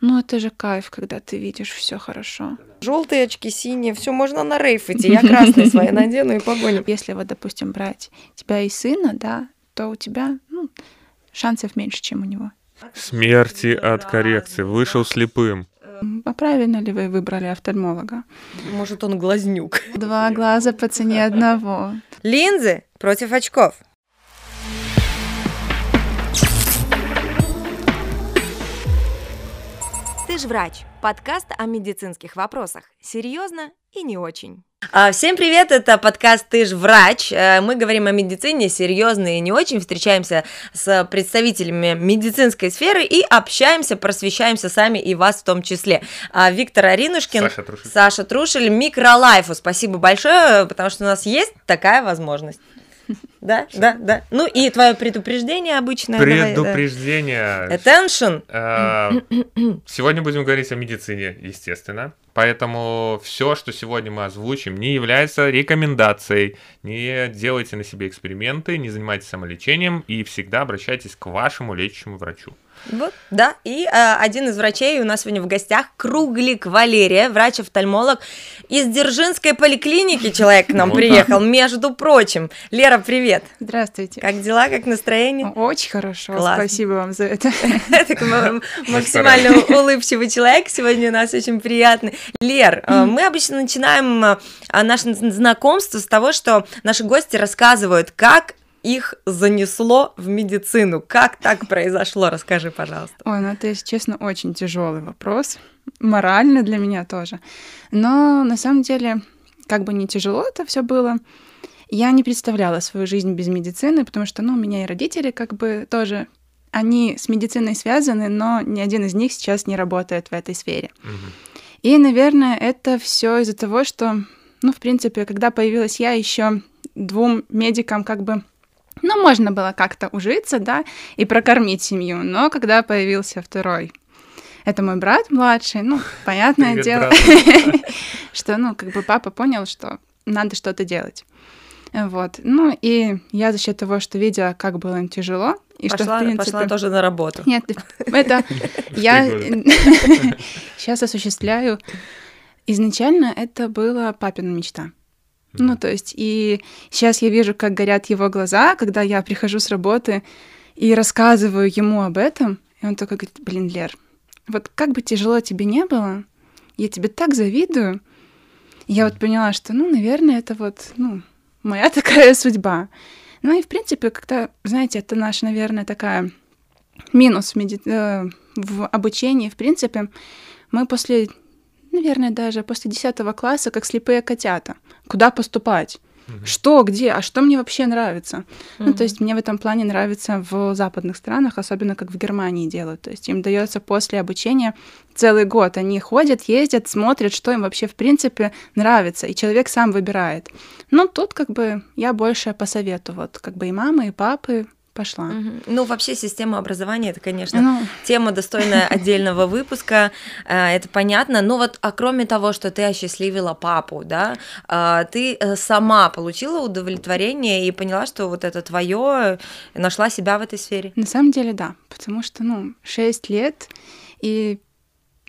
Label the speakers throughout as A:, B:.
A: Ну, это же кайф, когда ты видишь все хорошо.
B: Желтые очки, синие, все можно на рейф идти. Я красные свои надену и погоню.
A: Если вот, допустим, брать тебя и сына, да, то у тебя ну, шансов меньше, чем у него.
C: Смерти от коррекции. Вышел слепым.
A: А правильно ли вы выбрали офтальмолога?
B: Может, он глазнюк.
A: Два глаза по цене одного.
B: Линзы против очков. Ж врач. Подкаст о медицинских вопросах. Серьезно и не очень. А, всем привет, это подкаст «Ты ж врач». Э, мы говорим о медицине серьезно и не очень, встречаемся с представителями медицинской сферы и общаемся, просвещаемся сами и вас в том числе. А, Виктор Аринушкин,
C: Саша Трушель.
B: Саша Трушель, Микролайфу. Спасибо большое, потому что у нас есть такая возможность. Да, да, да. Ну и твое предупреждение обычное. давай, да.
C: Предупреждение.
B: Attention.
C: Э, Сегодня будем говорить о медицине, естественно. Поэтому все, что сегодня мы озвучим, не является рекомендацией. Не делайте на себе эксперименты, не занимайтесь самолечением и всегда обращайтесь к вашему лечащему врачу.
B: Вот, да, и э, один из врачей у нас сегодня в гостях Круглик Валерия, врач-офтальмолог из Дзержинской поликлиники. Человек к нам
C: Вот
B: приехал, между прочим. Лера, привет.
A: Здравствуйте.
B: Как дела, как настроение?
A: Очень хорошо.
B: Классно.
A: Спасибо вам за это.
B: Максимально улыбчивый человек сегодня у нас очень приятный. Лер, э, мы обычно начинаем э, наше знакомство с того, что наши гости рассказывают, как их занесло в медицину. Как так произошло? Расскажи, пожалуйста.
A: Ой, ну это, если честно, очень тяжелый вопрос. Морально для меня тоже. Но на самом деле, как бы не тяжело это все было, я не представляла свою жизнь без медицины, потому что, ну, у меня и родители как бы тоже, они с медициной связаны, но ни один из них сейчас не работает в этой сфере.
C: Мгм.
A: И, наверное, это все из-за того, что, ну, в принципе, когда появилась я, еще двум медикам как бы, ну, можно было как-то ужиться, да, и прокормить семью. Но когда появился второй, это мой брат младший, ну, понятное
C: Привет,
A: дело, что, ну, как бы папа понял, что надо что-то делать. Вот. Ну, и я за счет того, что видела, как было им тяжело, и что,
B: пошла,
A: в принципе...
B: пошла тоже на работу.
A: Нет, это я сейчас осуществляю. Изначально это была папина мечта. Ну, то есть, и сейчас я вижу, как горят его глаза, когда я прихожу с работы и рассказываю ему об этом, и он такой говорит, блин, Лер, вот как бы тяжело тебе не было, я тебе так завидую. И я вот поняла, что, ну, наверное, это вот, ну, моя такая судьба. Ну и, в принципе, когда, знаете, это наша, наверное, такая минус в, меди- э, в обучении, в принципе, мы после, наверное, даже после 10 класса, как слепые котята, куда поступать? Что, где, а что мне вообще нравится? Ну, то есть мне в этом плане нравится в западных странах, особенно как в Германии делают. То есть им дается после обучения целый год. Они ходят, ездят, смотрят, что им вообще в принципе нравится, и человек сам выбирает. Ну, тут как бы я больше по совету, вот как бы и мамы, и папы пошла.
B: Мгм. Ну, вообще система образования, это, конечно,
A: Ну,
B: тема, достойная отдельного выпуска, э, это понятно. Но вот, а кроме того, что ты осчастливила папу, да, а, ты э, сама получила удовлетворение и поняла, что вот это твое, нашла себя в этой сфере.
A: На самом деле, да, потому что, ну, 6 лет, и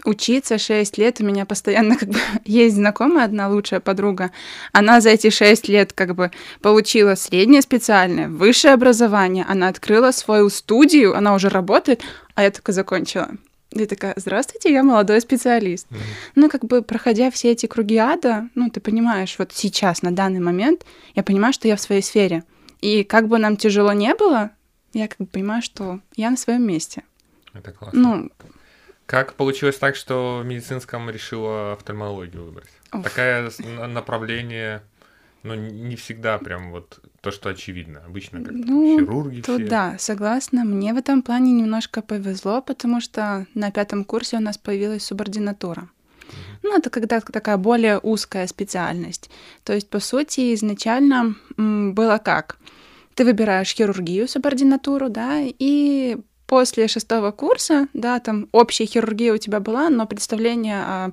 A: учиться 6 лет, у меня постоянно как бы есть знакомая одна лучшая подруга, она за эти 6 лет как бы получила среднее специальное, высшее образование, она открыла свою студию, она уже работает, а я только закончила. И такая, здравствуйте, я молодой специалист. Ну, как бы, проходя все эти круги ада, ну, ты понимаешь, вот сейчас, на данный момент, я понимаю, что я в своей сфере. И как бы нам тяжело не было, я как бы понимаю, что я на своем месте.
C: Это классно.
A: Ну,
C: Как получилось так, что в медицинском решила офтальмологию выбрать?
A: Уф.
C: Такое направление, ну, не всегда прям вот то, что очевидно. Обычно как
A: Ну,
C: хирурги
A: тут
C: все.
A: да, согласна. Мне в этом плане немножко повезло, потому что на пятом курсе у нас появилась субординатура. Ну, это когда такая более узкая специальность. То есть, по сути, изначально было как? Ты выбираешь хирургию, субординатуру, да, и после шестого курса, да, там общая хирургия у тебя была, но представление о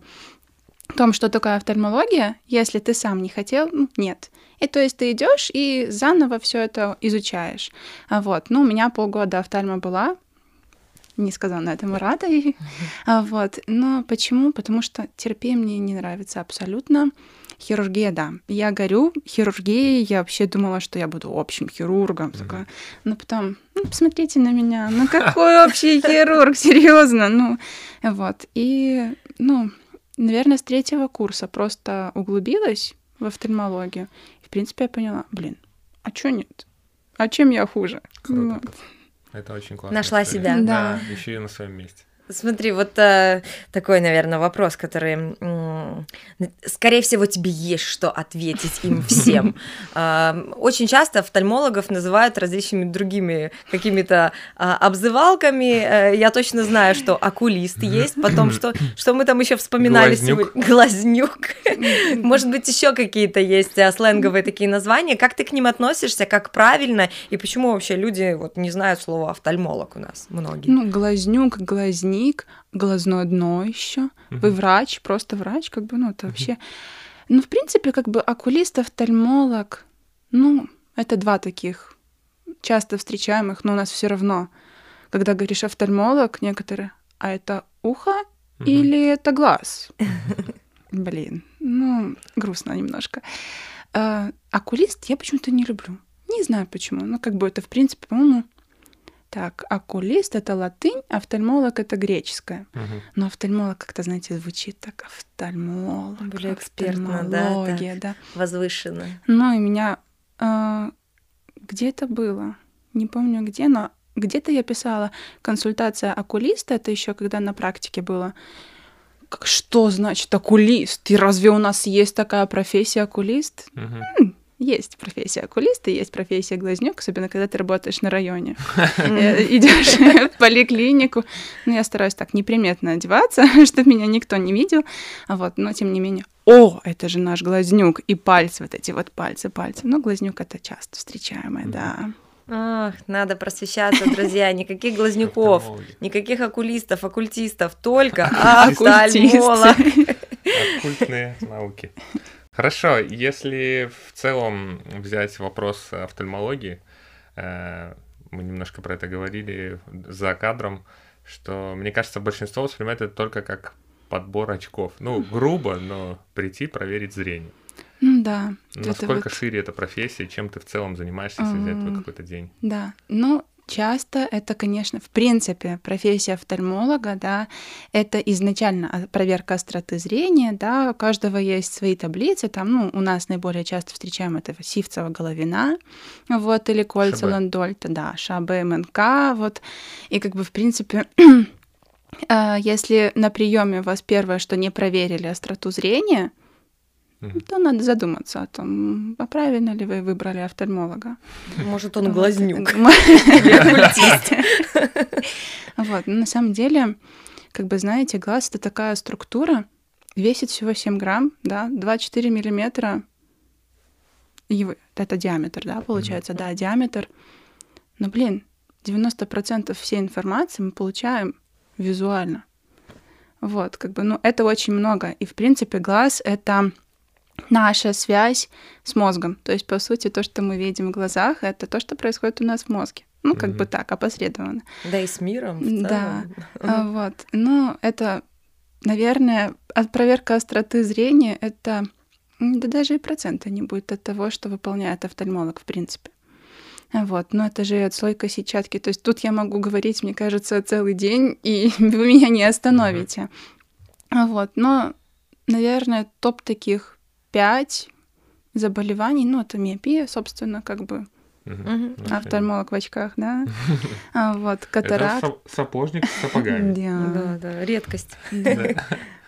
A: том, что такое офтальмология, если ты сам не хотел, ну, нет. И то есть ты идешь и заново все это изучаешь. Вот, ну, у меня полгода офтальма была. не сказала на это Мурата. А, вот. Но почему? Потому что терапия мне не нравится абсолютно. Хирургия, да. Я горю хирургией. Я вообще думала, что я буду общим хирургом. Mm-hmm. Такая. Но потом, ну, посмотрите на меня. Ну, какой общий хирург? Серьезно. Ну, вот. И, ну, наверное, с третьего курса просто углубилась в офтальмологию. И, в принципе, я поняла, блин, а чё нет? А чем я хуже?
C: Круто. Вот. Это очень классно.
B: Нашла история. себя.
C: Да. да. Еще и на своем месте.
B: Смотри, вот э, такой, наверное, вопрос, который, э, скорее всего, тебе есть что ответить им всем. Э, очень часто офтальмологов называют различными другими какими-то э, обзывалками. Э, я точно знаю, что окулист есть, потом что, что мы там еще вспоминали
C: Глазнюк.
B: сегодня. Глазнюк. Может быть, еще какие-то есть э, сленговые такие названия. Как ты к ним относишься, как правильно, и почему вообще люди вот не знают слова офтальмолог у нас, многие?
A: Ну, глазнюк, глазник воротник, глазное дно еще. Угу. Вы врач, просто врач, как бы, ну, это вообще. Ну, в принципе, как бы окулист, офтальмолог, ну, это два таких часто встречаемых, но у нас все равно, когда говоришь офтальмолог, некоторые, а это ухо угу. или это глаз? Блин, ну, грустно немножко. А, окулист я почему-то не люблю. Не знаю почему. Ну, как бы это, в принципе, по-моему, так, окулист это латынь, офтальмолог это греческое. Угу. Но офтальмолог как-то, знаете, звучит так офтальмолог.
B: Более экспертно, да, да, да. Возвышенно.
A: Ну и меня э, где это было? Не помню где, но где-то я писала консультация окулиста, это еще когда на практике было. Что значит окулист? И разве у нас есть такая профессия окулист? Угу. Есть профессия окулиста, есть профессия глазнюк, особенно когда ты работаешь на районе. Э, Идешь в поликлинику. Ну, я стараюсь так неприметно одеваться, чтобы меня никто не видел. А вот, но тем не менее, о, это же наш глазнюк, и пальцы, вот эти вот пальцы, пальцы. Ну, глазнюк это часто встречаемое, да.
B: Ах, надо просвещаться, друзья. Никаких глазнюков, никаких окулистов, оккультистов, только офтальмолог.
C: Оккультные науки. Хорошо, если в целом взять вопрос офтальмологии, э, мы немножко про это говорили за кадром, что, мне кажется, большинство воспринимает это только как подбор очков. Ну, грубо, но прийти проверить зрение.
A: Да.
C: Насколько вот... шире эта профессия, чем ты в целом занимаешься, если взять твой какой-то день?
A: Да. Ну, часто это, конечно, в принципе, профессия офтальмолога, да, это изначально проверка остроты зрения, да, у каждого есть свои таблицы, там, ну, у нас наиболее часто встречаем это сивцева головина, вот, или кольца Шабе. Ландольта, да, ШАБ, МНК, вот, и как бы, в принципе, а, если на приеме у вас первое, что не проверили остроту зрения, угу. то надо задуматься о том, а правильно ли вы выбрали офтальмолога.
B: Может, он глазнюк.
A: Вот, на самом деле, как бы знаете, глаз это такая структура, весит всего 7 грамм, да, 2-4 миллиметра, его, это диаметр, да, получается, да, диаметр. Но, блин, 90% всей информации мы получаем визуально. Вот, как бы, ну, это очень много. И, в принципе, глаз — это наша связь с мозгом. То есть, по сути, то, что мы видим в глазах, это то, что происходит у нас в мозге. Ну, как mm-hmm. бы так, опосредованно.
B: Да, и с миром.
A: Да. А, вот. Ну, это, наверное, проверка остроты зрения это да даже и процента не будет от того, что выполняет офтальмолог, в принципе. Вот, но это же отслойка сетчатки. То есть тут я могу говорить, мне кажется, целый день, и вы меня не остановите. Mm-hmm. Вот, но, наверное, топ таких пять заболеваний, ну, это миопия, собственно, как бы Угу. Офтальмолог в очках, да. А, вот, катаракт. Это
C: сапожник с сапогами.
B: Да, да, редкость.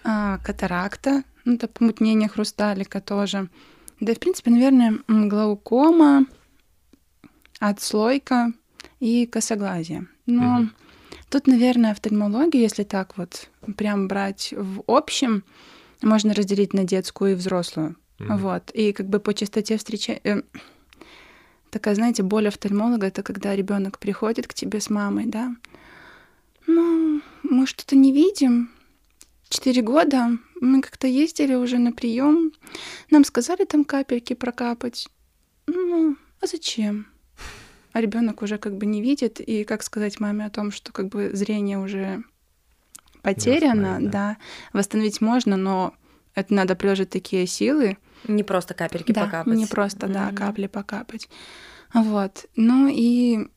A: А, катаракта, ну, это помутнение хрусталика тоже. Да, в принципе, наверное, глаукома, отслойка и косоглазие. Но тут, наверное, офтальмология, если так вот прям брать в общем, можно разделить на детскую и взрослую. Mm-hmm. Вот. И как бы по частоте встречи... Э, такая, знаете, боль офтальмолога это когда ребенок приходит к тебе с мамой, да. Ну, мы что-то не видим. Четыре года мы как-то ездили уже на прием. Нам сказали там капельки прокапать. Ну, а зачем? а ребенок уже как бы не видит, и как сказать маме о том, что как бы зрение уже потеряно, да. да, восстановить можно, но это надо приложить такие силы.
B: Не просто капельки
A: да,
B: покапать.
A: Не просто, mm-hmm. да, капли покапать. Вот. Ну и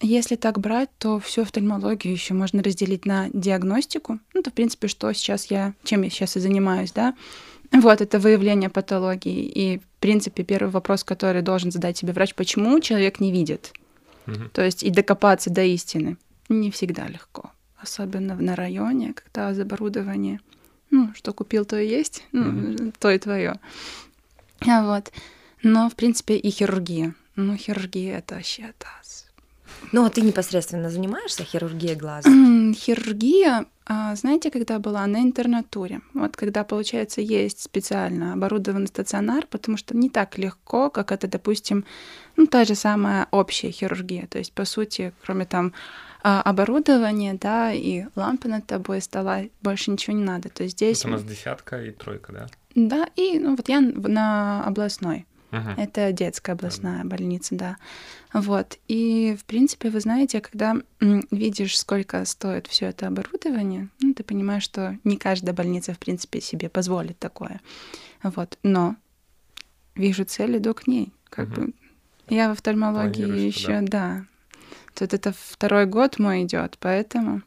A: если так брать, то всю офтальмологию еще можно разделить на диагностику. Ну, это, в принципе, что сейчас я, чем я сейчас и занимаюсь, да. Вот, это выявление патологии. И, в принципе, первый вопрос, который должен задать себе врач, почему человек не видит? Угу. То есть и докопаться до истины не всегда легко. Особенно на районе, когда оборудование, ну, что купил, то и есть, ну, угу. то и твое. А вот. Но, в принципе, и хирургия. Ну, хирургия это вообще таз.
B: Ну, а ты непосредственно занимаешься хирургией глаза?
A: Хирургия, а, знаете, когда была на интернатуре. Вот когда, получается, есть специально оборудованный стационар, потому что не так легко, как это, допустим, ну, та же самая общая хирургия. То есть, по сути, кроме там а, оборудования, да, и лампы над тобой, стола, больше ничего не надо. То есть здесь...
C: Это у нас десятка и тройка, да?
A: Да, и ну вот я на областной. Uh-huh. Это детская областная uh-huh. больница, да. Вот. И, в принципе, вы знаете, когда видишь, сколько стоит все это оборудование, ну, ты понимаешь, что не каждая больница, в принципе, себе позволит такое. Вот. Но вижу цель, иду к ней. Как uh-huh. бы я в офтальмологии еще, да. да. Тут это второй год мой идет, поэтому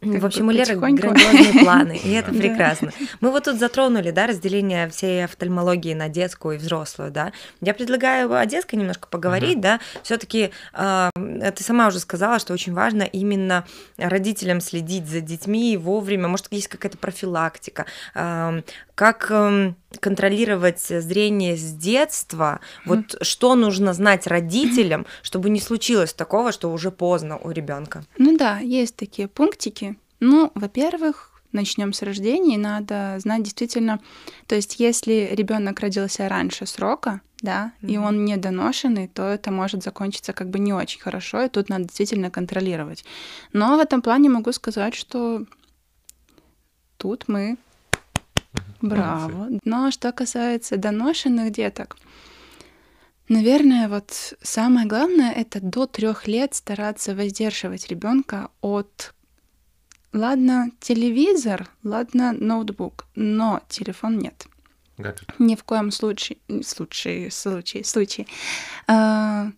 B: в общем, у Леры грандиозные планы, и это прекрасно. Мы вот тут затронули, да, разделение всей офтальмологии на детскую и взрослую, да. Я предлагаю о детской немножко поговорить, да. все таки э, ты сама уже сказала, что очень важно именно родителям следить за детьми вовремя. Может, есть какая-то профилактика, э, как э, контролировать зрение с детства, вот что нужно знать родителям, чтобы не случилось такого, что уже поздно у ребенка.
A: Ну да, есть такие пунктики, ну, во-первых, начнем с рождения, надо знать действительно, то есть если ребенок родился раньше срока, да, mm-hmm. и он недоношенный, то это может закончиться как бы не очень хорошо, и тут надо действительно контролировать. Но в этом плане могу сказать, что тут мы браво. Но что касается доношенных деток, наверное, вот самое главное это до трех лет стараться воздерживать ребенка от Ладно, телевизор, ладно, ноутбук, но телефон нет.
C: Гаджет.
A: Ни в коем случае, случае, случае, случае. А,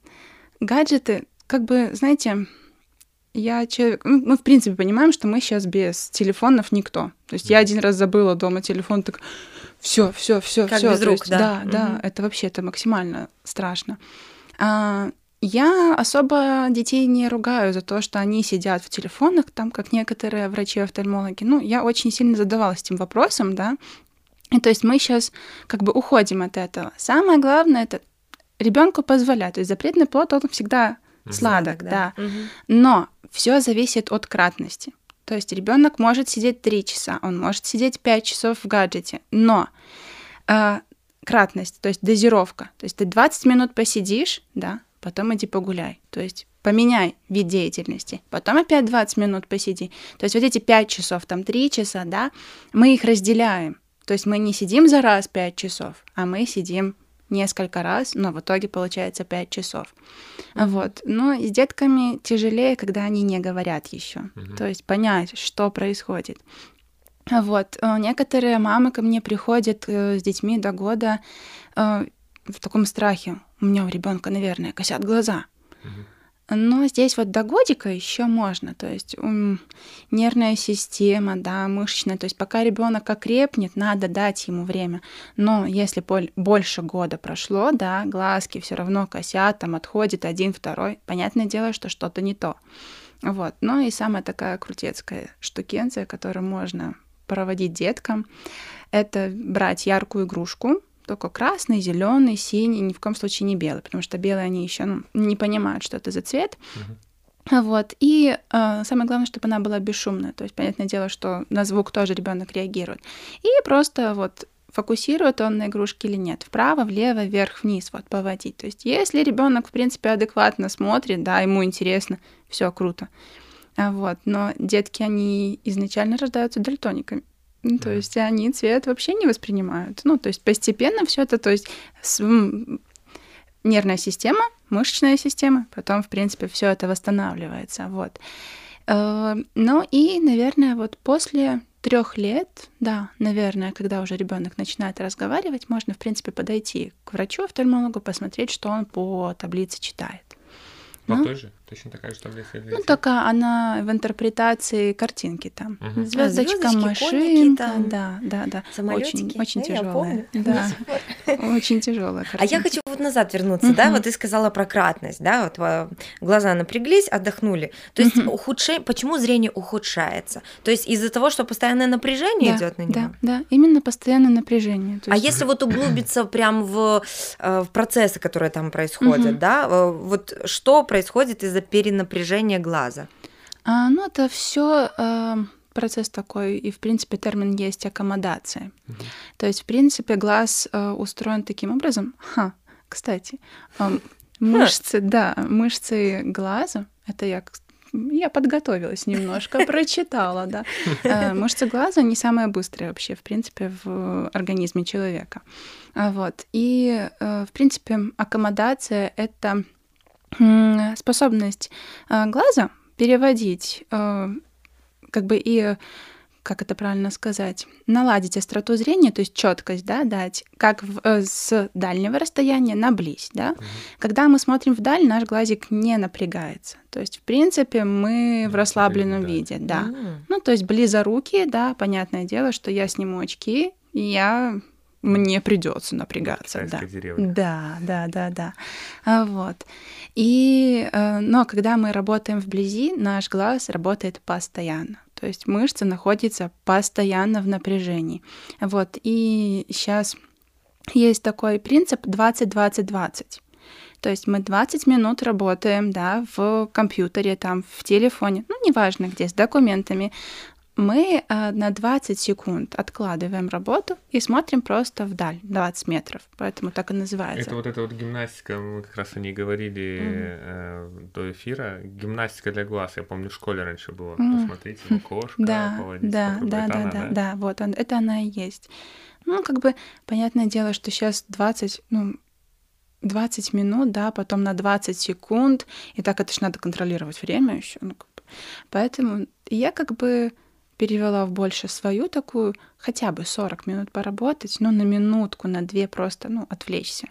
A: гаджеты, как бы, знаете, я человек... Ну, мы, в принципе, понимаем, что мы сейчас без телефонов никто. То есть я один раз забыла дома телефон, так все, все, все, все.
B: без рук,
A: есть, да. Да, угу. это вообще это максимально страшно. А, я особо детей не ругаю за то, что они сидят в телефонах, там, как некоторые врачи-офтальмологи. Ну, я очень сильно задавалась этим вопросом, да. И то есть мы сейчас как бы уходим от этого. Самое главное это ребенку позволять. То есть запретный плод, он всегда сладок, сладок да. да. Угу. Но все зависит от кратности. То есть ребенок может сидеть 3 часа, он может сидеть 5 часов в гаджете, но э, кратность, то есть дозировка. То есть ты 20 минут посидишь, да, потом иди погуляй. То есть поменяй вид деятельности, потом опять 20 минут посиди. То есть вот эти 5 часов, там 3 часа, да, мы их разделяем. То есть мы не сидим за раз 5 часов, а мы сидим несколько раз, но в итоге получается 5 часов. Mm-hmm. Вот. Но с детками тяжелее, когда они не говорят еще. Mm-hmm. То есть понять, что происходит. Вот. Э, некоторые мамы ко мне приходят э, с детьми до года э, в таком страхе. У меня у ребенка, наверное, косят глаза. Но здесь вот до годика еще можно, то есть ум, нервная система, да, мышечная, то есть пока ребенок окрепнет, надо дать ему время. Но если больше года прошло, да, глазки все равно косят, там отходит один, второй, понятное дело, что что-то не то. Вот. Ну и самая такая крутецкая штукенция, которую можно проводить деткам, это брать яркую игрушку, только красный, зеленый, синий, ни в коем случае не белый, потому что белые они еще ну, не понимают, что это за цвет. Uh-huh. Вот. И э, самое главное, чтобы она была бесшумная. То есть, понятное дело, что на звук тоже ребенок реагирует. И просто вот фокусирует он на игрушке или нет. Вправо, влево, вверх, вниз, вот поводить. То есть, если ребенок, в принципе, адекватно смотрит, да, ему интересно, все круто. А вот. Но детки, они изначально рождаются дальтониками. Ну, то есть они цвет вообще не воспринимают. Ну, то есть постепенно все это, то есть с, нервная система, мышечная система, потом, в принципе, все это восстанавливается. Вот. Э, ну и, наверное, вот после трех лет, да, наверное, когда уже ребенок начинает разговаривать, можно, в принципе, подойти к врачу, офтальмологу, посмотреть, что он по таблице читает.
C: По ну, той же? Точно такая же таблица?
A: Ну, только она в интерпретации картинки там. Угу. Звездочка, а машинка. Там, да, да, да.
B: Самолетики.
A: Очень, очень да, тяжелая. Да. очень тяжелая
B: А я хочу вот назад вернуться, угу. да, вот ты сказала про кратность, да, вот глаза напряглись, отдохнули. То есть угу. ухудшение, почему зрение ухудшается? То есть из-за того, что постоянное напряжение да, идет на него?
A: Да, да, именно постоянное напряжение.
B: А есть... А если вот углубиться прям в, э, в процессы, которые там происходят, угу. да, э, вот что происходит из-за из-за перенапряжения глаза?
A: А, ну, это все э, а, процесс такой, и, в принципе, термин есть аккомодация. Угу. То есть, в принципе, глаз э, устроен таким образом. Ха, кстати, э, мышцы, да, мышцы глаза, это я я подготовилась немножко, прочитала, да. Э, мышцы глаза не самые быстрые вообще, в принципе, в организме человека. Вот. И, э, в принципе, аккомодация — это способность э, глаза переводить э, как бы и как это правильно сказать, наладить остроту зрения, то есть четкость, да, дать, как в, э, с дальнего расстояния на близь, да. Mm-hmm. Когда мы смотрим вдаль, наш глазик не напрягается. То есть, в принципе, мы в расслабленном виде, да. Mm-hmm. Ну, то есть близорукие, да, понятное дело, что я сниму очки, и я мне придется напрягаться. Да. да, да, да, да. А, вот. И, э, но когда мы работаем вблизи, наш глаз работает постоянно. То есть мышца находится постоянно в напряжении. Вот. И сейчас есть такой принцип 20-20-20. То есть мы 20 минут работаем, да, в компьютере, там, в телефоне, ну, неважно где, с документами, мы э, на 20 секунд откладываем работу и смотрим просто вдаль, 20 метров, поэтому так и называется.
C: Это вот эта вот гимнастика, мы как раз о ней говорили mm-hmm. э, до эфира, гимнастика для глаз, я помню, в школе раньше было, mm-hmm. посмотрите, ну, кошка,
A: да, да, да, да, да, да, вот, он, это она и есть. Ну, как бы, понятное дело, что сейчас 20, ну, 20 минут, да, потом на 20 секунд, и так это же надо контролировать время еще, ну, как бы. Поэтому я как бы перевела в больше свою такую, хотя бы 40 минут поработать, но на минутку, на две просто, ну, отвлечься.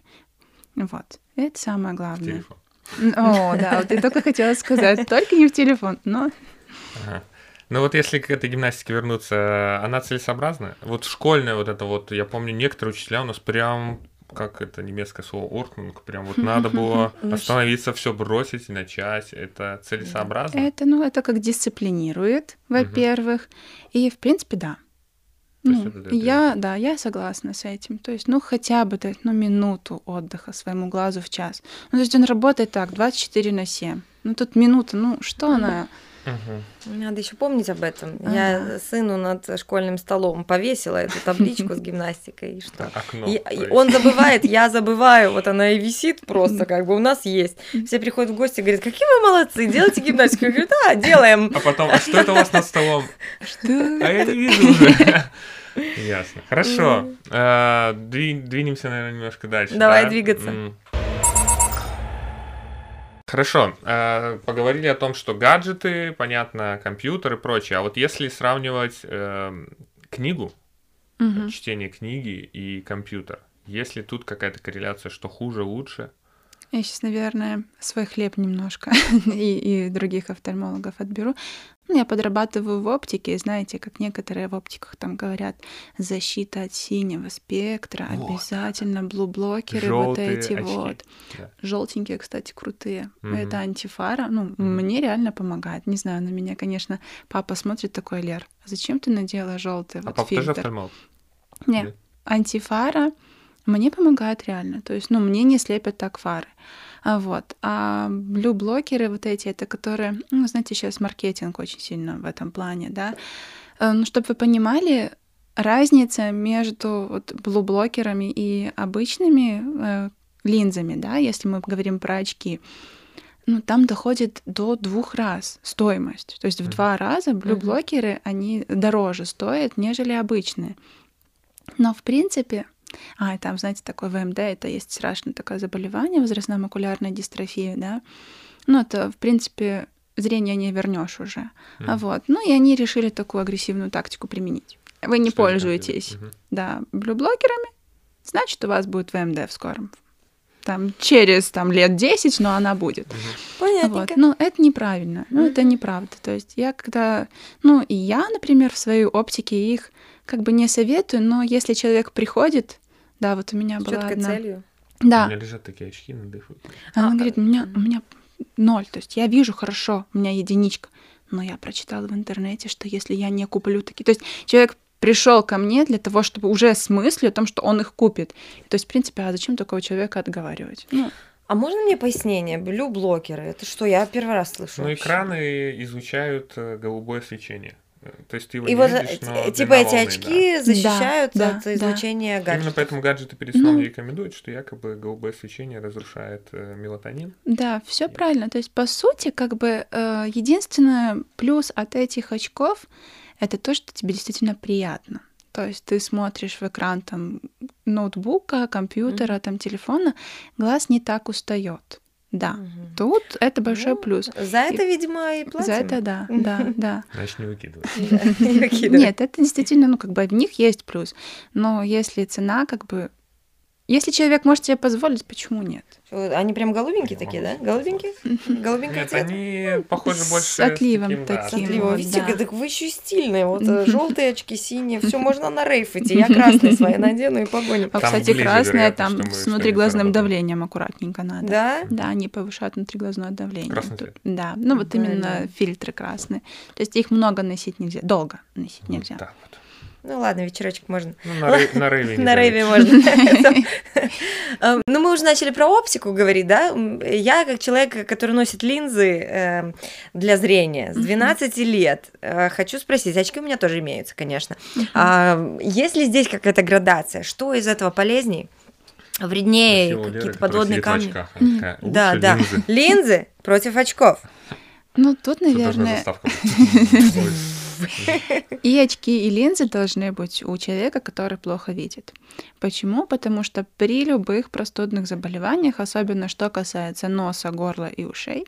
A: Вот. Это самое главное. О, да, вот я только хотела сказать, только не в телефон, но...
C: Ага. Ну вот если к этой гимнастике вернуться, она целесообразна? Вот школьная вот это вот, я помню, некоторые учителя у нас прям как это немецкое слово оркнунг, прям вот надо было остановиться, все бросить и начать. Это целесообразно?
A: Это, ну, это как дисциплинирует, во-первых. И, в принципе, да. Ну, я, да, я согласна с этим. То есть, ну, хотя бы дать, ну, минуту отдыха своему глазу в час. Ну, то есть он работает так, 24 на 7. Ну, тут минута, ну, что она...
B: Угу. Надо еще помнить об этом. Ага. Я сыну над школьным столом повесила эту табличку с гимнастикой. И что? Окно, и, он забывает, я забываю. Вот она и висит просто, как бы у нас есть. Все приходят в гости и говорят, какие вы молодцы, делайте гимнастику. Я говорю, да, делаем.
C: А потом, а что это у вас над столом? Что? А я не вижу уже. Ясно. Хорошо. А, двинемся, наверное, немножко дальше.
B: Давай двигаться.
C: Хорошо, э, поговорили о том, что гаджеты, понятно, компьютер и прочее. А вот если сравнивать э, книгу, угу. чтение книги и компьютер, есть ли тут какая-то корреляция, что хуже, лучше?
A: Я сейчас, наверное, свой хлеб немножко и, и других офтальмологов отберу. Ну, я подрабатываю в оптике, знаете, как некоторые в оптиках там говорят, защита от синего спектра, вот. обязательно блублокеры, вот эти очки. вот. Да. Желтенькие, кстати, крутые. Угу. Это антифара. Ну, угу. мне реально помогает. Не знаю, на меня, конечно, папа смотрит такой, Лер, зачем ты надела желтый а вот папа фильтр? тоже офтальмолог? Нет, антифара мне помогает реально. То есть, ну, мне не слепят так фары. А вот. А блю-блокеры вот эти, это которые, ну, знаете, сейчас маркетинг очень сильно в этом плане, да. Э, ну, чтобы вы понимали, разница между вот блу-блокерами и обычными э, линзами, да, если мы говорим про очки, ну, там доходит до двух раз стоимость. То есть в два раза блю-блокеры, они дороже стоят, нежели обычные. Но, в принципе, А, и там, знаете, такое ВМД, это есть страшное такое заболевание, возрастная макулярная дистрофия, да. Ну, это, в принципе, зрение не вернешь уже. Mm. Вот. Ну, и они решили такую агрессивную тактику применить. Вы не Что пользуетесь, mm-hmm. да, блюблокерами, значит, у вас будет ВМД в скором. Там через там, лет 10, но она будет.
B: Понятно.
A: Вот. Но это неправильно. Ну, это неправда. То есть я когда... Ну, и я, например, в своей оптике их как бы не советую, но если человек приходит, да, вот у меня
B: С
A: была одна...
B: целью.
A: Да.
C: У меня лежат такие очки на дыху.
A: Она а, говорит, у меня, у меня ноль, то есть я вижу хорошо, у меня единичка, но я прочитала в интернете, что если я не куплю такие, то есть человек пришел ко мне для того, чтобы уже с мыслью о том, что он их купит. То есть, в принципе, а зачем такого человека отговаривать? Ну,
B: а можно мне пояснение? Blue blocker ы, это что? Я первый раз слышу.
C: Ну, экраны излучают э, голубое свечение. То есть ты его
B: и
C: не
B: вот
C: видишь, но
B: типа эти очки да. защищают да, от да, излучения
C: да. гаджета. Именно поэтому гаджеты перед сном ну, рекомендуют, что якобы голубое свечение разрушает э, мелатонин.
A: Да, все и... правильно. То есть по сути как бы э, единственный плюс от этих очков это то, что тебе действительно приятно. То есть ты смотришь в экран там ноутбука, компьютера, mm-hmm. там телефона, глаз не так устает. Да, угу. тут это большой ну, плюс.
B: За это, видимо, и платим.
A: За это, да, да, да.
C: Значит, не выкидывать.
A: Нет, это действительно, ну, как бы в них есть плюс. Но если цена, как бы... Если человек может себе позволить, почему нет?
B: Они прям голубенькие такие, да? Голубенькие? Голубенькие
C: Нет, они похожи больше с
A: отливом таким.
B: С отливом. Видите, так вы еще стильные. Вот э, желтые очки, синие. Все можно на рейф идти. Я красные свои надену и погоню.
A: А, кстати, красные там с внутриглазным давлением аккуратненько надо.
B: Да?
A: Да, они повышают внутриглазное давление. Красный цвет? Да, ну вот именно фильтры красные. То есть их много носить нельзя, долго носить нельзя.
B: Ну ладно, вечерочек можно.
C: Ну, на, рейве
B: можно. Эм, ну, мы уже начали про оптику говорить, да? Я, как человек, который носит линзы эм, для зрения с 12 лет, э, хочу спросить, очки у меня тоже имеются, конечно. А, есть ли здесь какая-то градация? Что из этого полезней? Вреднее какие-то подводные камни? Да, да. Линзы против очков.
A: Ну, тут, наверное... И очки, и линзы должны быть у человека, который плохо видит. Почему? Потому что при любых простудных заболеваниях, особенно что касается носа, горла и ушей,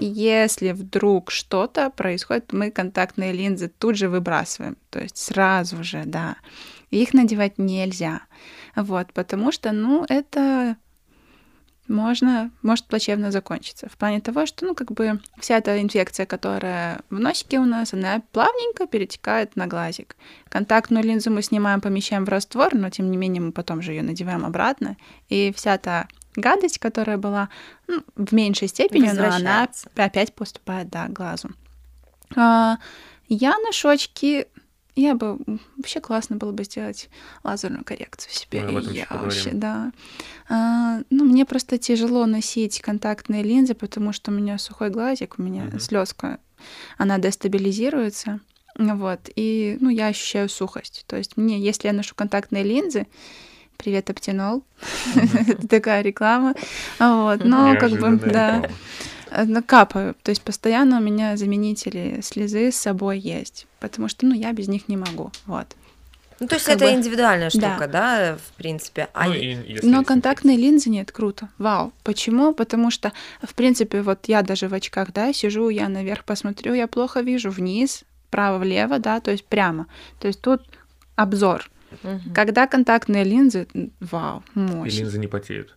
A: если вдруг что-то происходит, мы контактные линзы тут же выбрасываем. То есть сразу же, да. Их надевать нельзя. Вот, потому что, ну, это можно, может плачевно закончиться. В плане того, что, ну, как бы вся эта инфекция, которая в носике у нас, она плавненько перетекает на глазик. Контактную линзу мы снимаем, помещаем в раствор, но тем не менее мы потом же ее надеваем обратно. И вся та гадость, которая была ну, в меньшей степени, но она опять поступает, да, к глазу. А, я ношу очки я бы вообще классно было бы сделать лазерную коррекцию себе.
C: Мы об этом
A: я
C: вообще,
A: да. А, ну, мне просто тяжело носить контактные линзы, потому что у меня сухой глазик, у меня угу. слезка, она дестабилизируется. Вот. И ну, я ощущаю сухость. То есть мне, если я ношу контактные линзы, Привет, Оптинол. Это такая реклама. Вот. Но как бы, да. Э, капаю. То есть постоянно у меня заменители слезы с собой есть, потому что, ну, я без них не могу. Вот.
B: Ну, то есть как это бы... индивидуальная штука, да. да, в принципе.
A: А... Ну, и, Но контактные линзы нет, круто. Вау. Почему? Потому что, в принципе, вот я даже в очках, да, сижу, я наверх посмотрю, я плохо вижу вниз, право-влево, да, то есть прямо. То есть тут обзор. Угу. Когда контактные линзы, вау, мощь.
C: И линзы не потеют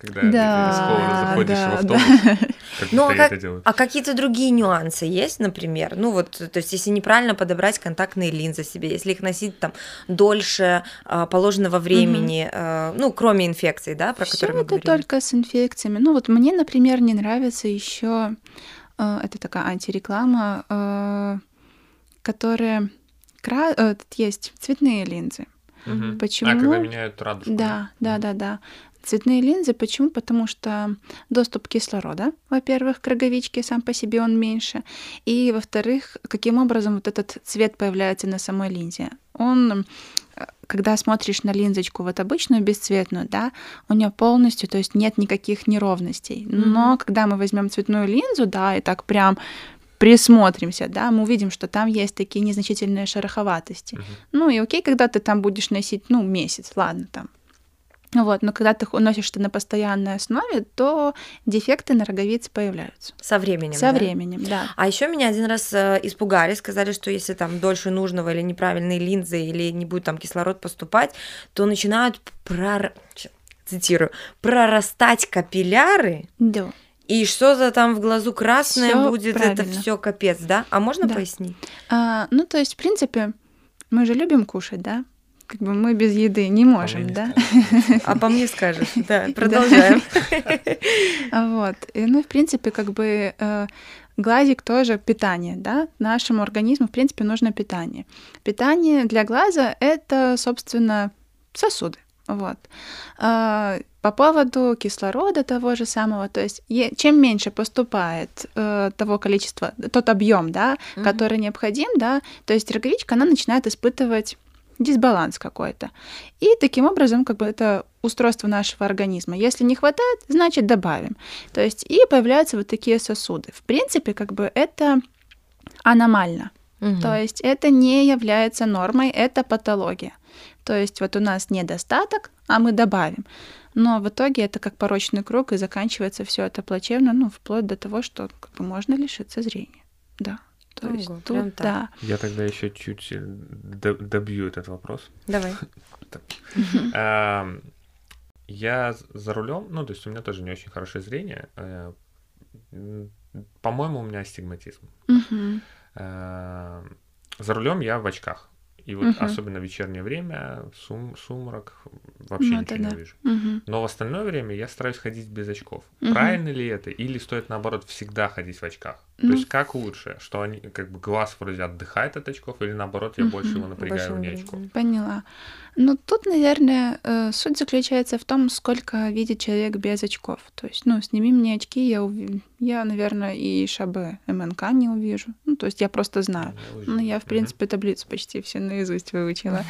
C: когда да, заходишь да, в автобус, да. как
B: ну, а, как, а какие-то другие нюансы есть, например? Ну вот, то есть если неправильно подобрать контактные линзы себе, если их носить там дольше а, положенного времени, угу. а, ну кроме инфекций, да, про
A: Всё
B: которые мы
A: это говорили. только с инфекциями. Ну вот мне, например, не нравится еще а, это такая антиреклама, которая кра... Э, есть цветные линзы.
C: Угу. Почему? А, когда меняют радужку.
A: Да, да, да, да. Цветные линзы почему? Потому что доступ кислорода, во-первых, к роговичке сам по себе он меньше, и во-вторых, каким образом вот этот цвет появляется на самой линзе. Он когда смотришь на линзочку вот обычную бесцветную, да, у нее полностью, то есть нет никаких неровностей. Но mm-hmm. когда мы возьмем цветную линзу, да, и так прям присмотримся, да, мы увидим, что там есть такие незначительные шероховатости. Mm-hmm. Ну и окей, когда ты там будешь носить, ну, месяц, ладно, там Вот, но когда ты носишь это на постоянной основе, то дефекты на роговице появляются.
B: Со временем.
A: Со
B: да?
A: временем, да.
B: А еще меня один раз э, испугали, сказали, что если там дольше нужного или неправильные линзы, или не будет там кислород поступать, то начинают прор... цитирую, прорастать капилляры.
A: Да.
B: И что за там в глазу красное
A: Всё
B: будет,
A: правильно.
B: это все капец, да? А можно
A: Да.
B: пояснить?
A: А, ну, то есть, в принципе, мы же любим кушать, да? Как бы мы без еды не можем,
C: мне
A: да?
B: А по мне скажешь. Да, продолжаем.
A: А Вот. Ну, в принципе, как бы э, глазик тоже питание, да? Нашему организму, в принципе, нужно питание. Питание для глаза — это, собственно, сосуды. Вот. А, По поводу кислорода того же самого, то есть чем меньше поступает э, того количества, тот объем, да,
B: Мгм.
A: который необходим, да, то есть роговичка, она начинает испытывать дисбаланс какой-то. И таким образом, как бы это устройство нашего организма. Если не хватает, значит добавим. То есть и появляются вот такие сосуды. В принципе, как бы это аномально.
B: Мгм.
A: То есть это не является нормой, это патология. То есть вот у нас недостаток, а мы добавим. Но в итоге это как порочный круг, и заканчивается все это плачевно, ну, вплоть до того, что как бы можно лишиться зрения. Да. То
B: Ого,
A: есть тут,
B: так.
A: да.
C: Я тогда еще чуть э, до- добью этот вопрос.
B: Давай.
C: Я за рулем, ну, то есть у меня тоже не очень хорошее зрение. э, По-моему, у меня астигматизм. За рулем я в очках. И вот
A: Мгм.
C: особенно в вечернее время, сум, сумрак, вообще
A: Ну,
C: ничего
A: это
C: не
A: да.
C: вижу.
A: Мгм.
C: Но в остальное время я стараюсь ходить без очков.
A: Мгм.
C: Правильно ли это? Или стоит наоборот всегда ходить в очках? То
A: Ну.
C: есть как лучше? Что они как бы глаз вроде отдыхает от очков, или наоборот я больше его напрягаю вне очков?
A: Поняла. Ну, тут, наверное, э, суть заключается в том, сколько видит человек без очков. То есть, ну, сними мне очки, я, уви- я наверное, и шабы МНК не увижу. Ну, то есть я просто знаю. Ну, я, в принципе, таблицу почти все наизусть выучила.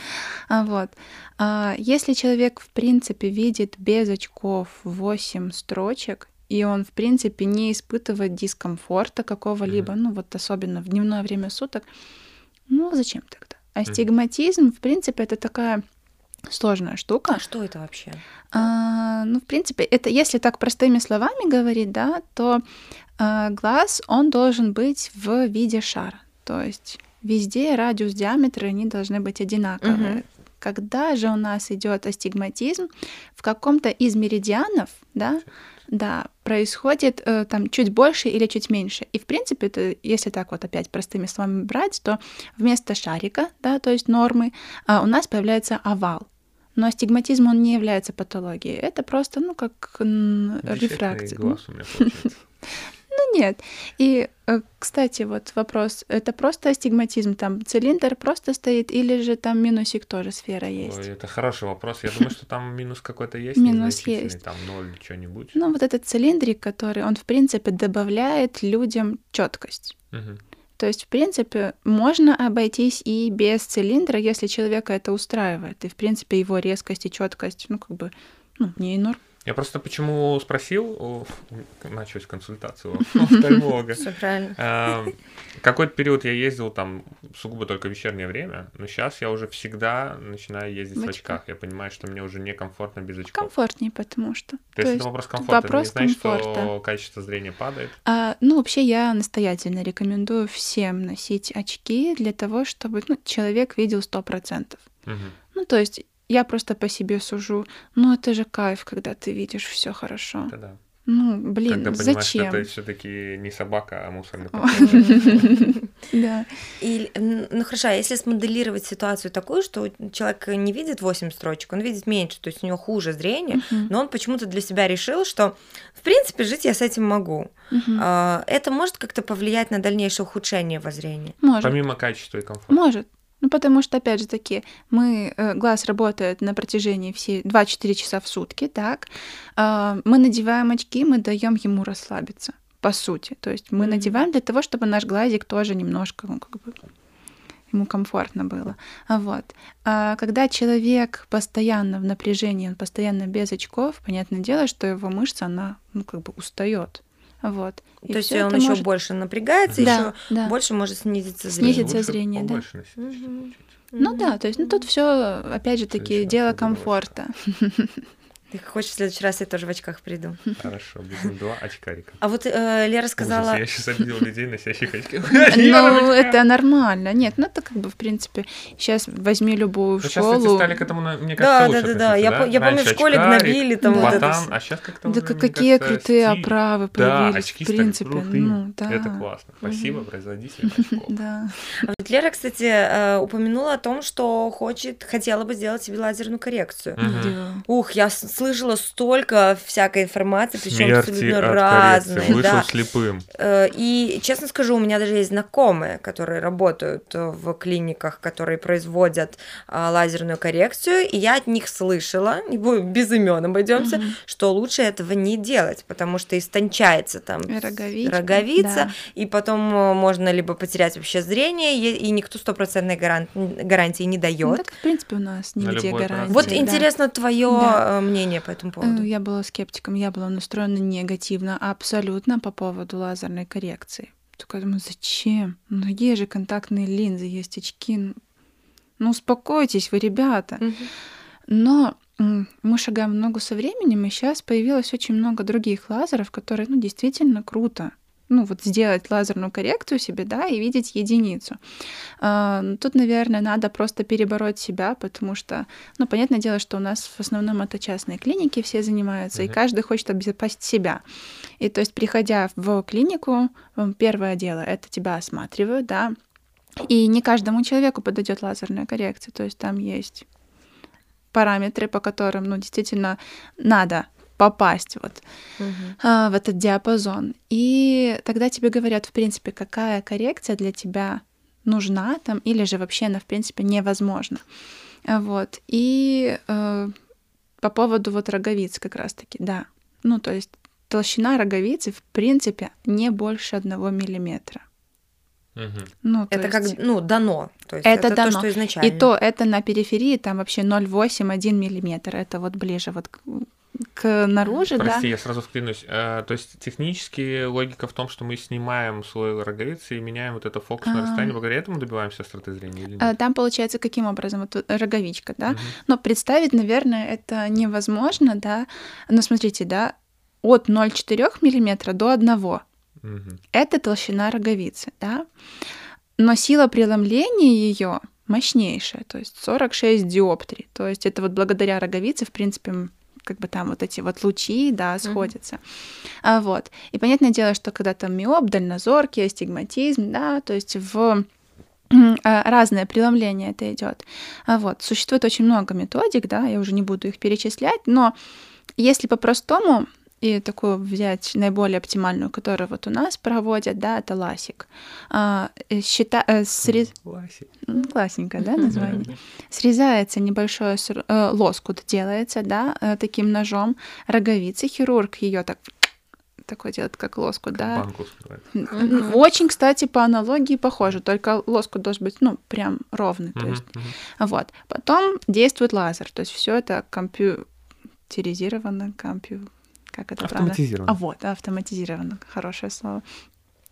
A: А, Вот. А, Если человек, в принципе, видит без очков 8 строчек, и он, в принципе, не испытывает дискомфорта какого-либо, ну, вот особенно в дневное время суток, ну, зачем тогда? Астигматизм, в принципе, это такая сложная штука.
B: А что это вообще?
A: А, ну, в принципе, это если так простыми словами говорить, да, то а, глаз, он должен быть в виде шара. То есть везде радиус диаметра, они должны быть одинаковые.
B: Мгм.
A: Когда же у нас идет астигматизм, в каком-то из меридианов, да, да, происходит э, там чуть больше или чуть меньше. И в принципе, это, если так вот опять простыми словами брать, то вместо шарика, да, то есть нормы, а, у нас появляется овал. Но астигматизм, он не является патологией. Это просто, ну, как м, рефракция.
C: Глаз у меня получается.
A: ну, нет. И, э, кстати, вот вопрос, это просто астигматизм, там цилиндр просто стоит, или же там минусик тоже сфера есть?
C: Ой, это хороший вопрос. Я думаю, что там минус какой-то есть.
A: Минус есть.
C: Там ноль, что-нибудь.
A: Ну, вот этот цилиндрик, который, он, в принципе, добавляет людям четкость. То есть, в принципе, можно обойтись и без цилиндра, если человека это устраивает. И, в принципе, его резкость и четкость, ну, как бы, ну, не норм.
C: Я просто почему спросил, началась консультация у офтальмолога.
B: Все правильно.
C: А, Какой-то период я ездил там сугубо только в вечернее время, но сейчас я уже всегда начинаю ездить
A: В
C: в
A: очках.
C: Я понимаю, что мне уже некомфортно без очков.
A: Комфортнее, потому что.
C: То есть это вопрос комфорта.
A: вопрос
C: это не значит,
A: комфорта.
C: что качество зрения падает.
A: А, ну, вообще, я настоятельно рекомендую всем носить очки для того, чтобы ну, человек видел 100%.
C: Мгм.
A: Ну, то есть я просто по себе сужу. Ну, это же кайф, когда ты видишь все хорошо.
C: Это да.
A: Ну, блин,
C: Когда понимаешь, что
A: зачем?
C: это все-таки не собака, а мусорный.
A: Да.
B: Ну хорошо, а если смоделировать ситуацию такую, что человек не видит 8 строчек, он видит меньше, то есть у него хуже зрение, но он почему-то для себя решил, что в принципе жить я с этим могу. А, Это может как-то повлиять на дальнейшее ухудшение его зрения?
A: Может.
C: Помимо качества и комфорта.
A: Может. Ну, потому что, опять же таки, мы, э, глаз работает на протяжении всей 2-4 часа в сутки, так. А, мы надеваем очки, мы даем ему расслабиться, по сути. То есть мы
B: Мгм.
A: надеваем для того, чтобы наш глазик тоже немножко, ну, как бы, ему комфортно было. А Вот. А когда человек постоянно в напряжении, он постоянно без очков, понятное дело, что его мышца, она, ну, как бы устает. Вот. И
B: то есть он еще
A: может-
B: больше напрягается,
A: Да,
B: еще
A: да.
B: больше может снизиться зрение.
A: Снизится зрение, да. Ну да, то есть, ну тут все, опять же таки, дело комфорта.
B: Ты хочешь в следующий раз я тоже в очках приду.
C: Хорошо, будем два очкарика.
B: А вот э, Лера сказала...
C: Ужас, я сейчас обидел людей, носящих очки.
A: Ну, это нормально. Нет, ну это как бы, в принципе, сейчас возьми любую
C: Сейчас,
A: школу.
C: кстати, стали к этому, мне
B: Да,
C: кажется,
B: да,
C: лучше
B: да, да.
C: относиться,
B: Я, по- я помню, в школе гнобили там
A: Да.
B: вот это
C: а сейчас как-то
A: Да какие крутые оправы
C: Да,
A: появились,
C: очки
A: в принципе.
C: крутые.
A: Ну, да.
C: Это классно. Спасибо, производитель очков.
A: Да.
B: А вот Лера, кстати, э, упомянула о том, что хочет, хотела бы сделать себе лазерную коррекцию.
A: Да.
B: Ух, я с- слышала столько всякой информации, причем абсолютно разной.
C: Вышел
B: да.
C: слепым.
B: Э, И, честно скажу, у меня даже есть знакомые, которые работают э, в клиниках, которые производят а, лазерную коррекцию, и я от них слышала, не буду без имен обойдемся,
A: Мгм.
B: что лучше этого не делать, потому что истончается там
A: роговичка,
B: роговица,
A: да.
B: и потом э, можно либо потерять вообще зрение, и никто стопроцентной гаран- гарантии не
A: Ну,
B: дает.
A: так, в принципе, у нас
C: На
A: нигде гарантии.
B: Вот
C: да.
B: интересно твое
A: Да.
B: мнение по этому
A: Э,
B: поводу.
A: Я была скептиком, я была настроена негативно абсолютно по поводу лазерной коррекции. Только я думаю, зачем? Ну, есть же контактные линзы, есть очки. Ну, Ну, успокойтесь вы, ребята. Но мы шагаем в ногу со временем, и сейчас появилось очень много других лазеров, которые, ну, действительно круто. Ну, вот сделать лазерную коррекцию себе, да, и видеть единицу. А, ну, Тут, наверное, надо просто перебороть себя, потому что, ну, понятное дело, что у нас в основном это частные клиники все занимаются, и
C: Мгм.
A: каждый хочет обезопасить себя. И то есть, приходя в клинику, м, первое дело, это тебя осматривают, да, и не каждому человеку подойдет лазерная коррекция, то есть там есть параметры, по которым, ну, действительно надо попасть вот
B: Мгм.
A: а, в этот диапазон. И тогда тебе говорят, в принципе, какая коррекция для тебя нужна там, или же вообще она, в принципе, невозможна. Вот. И э, по поводу вот роговиц как раз-таки, да. Ну, то есть толщина роговицы, в принципе, не больше одного миллиметра.
C: Мгм.
A: Ну, то
B: Это как,
A: есть-
B: ну, дано. То есть
A: Это
B: это,
A: дано.
B: то, что изначально.
A: И то это на периферии, там вообще 0,8-1 миллиметр. Это вот ближе вот к, наружу, да.
C: Прости, я сразу вклинусь. Э, То есть технически логика в том, что мы снимаем слой роговицы и меняем вот это фокусное
A: А.
C: расстояние, благодаря этому добиваемся остроты зрения или
A: А,
C: нет?
A: Там получается каким образом? Вот роговичка, да?
C: Мгм.
A: Но представить, наверное, это невозможно, да. Но смотрите, да, от 0,4 миллиметра до 1
C: Мгм.
A: это толщина роговицы, да. Но сила преломления ее мощнейшая, то есть 46 диоптрий. То есть это вот благодаря роговице, в принципе, как бы там вот эти вот лучи, да, сходятся. А, вот. И понятное дело, что когда там миоп, дальнозоркий, астигматизм, да, то есть в а, разное преломление это идет. А вот. Существует очень много методик, да, я уже не буду их перечислять, но если по-простому и такую взять наиболее оптимальную, которую вот у нас проводят, да, это ласик. А, э, счита- э, срез-
C: Ласик.
A: М, Классненькое, да, название? Срезается небольшой ср- э, лоскут, делается, да, э, таким ножом роговицы. Хирург ее так такой делает, как лоскут, да.
C: Банку вскрывает.
A: М, Очень, кстати, по аналогии похоже, только лоскут должен быть, ну, прям ровный, то есть, вот. Потом действует лазер, то есть все это компьютеризировано, компью... Как это?
C: Автоматизировано.
A: А вот, автоматизировано, хорошее слово.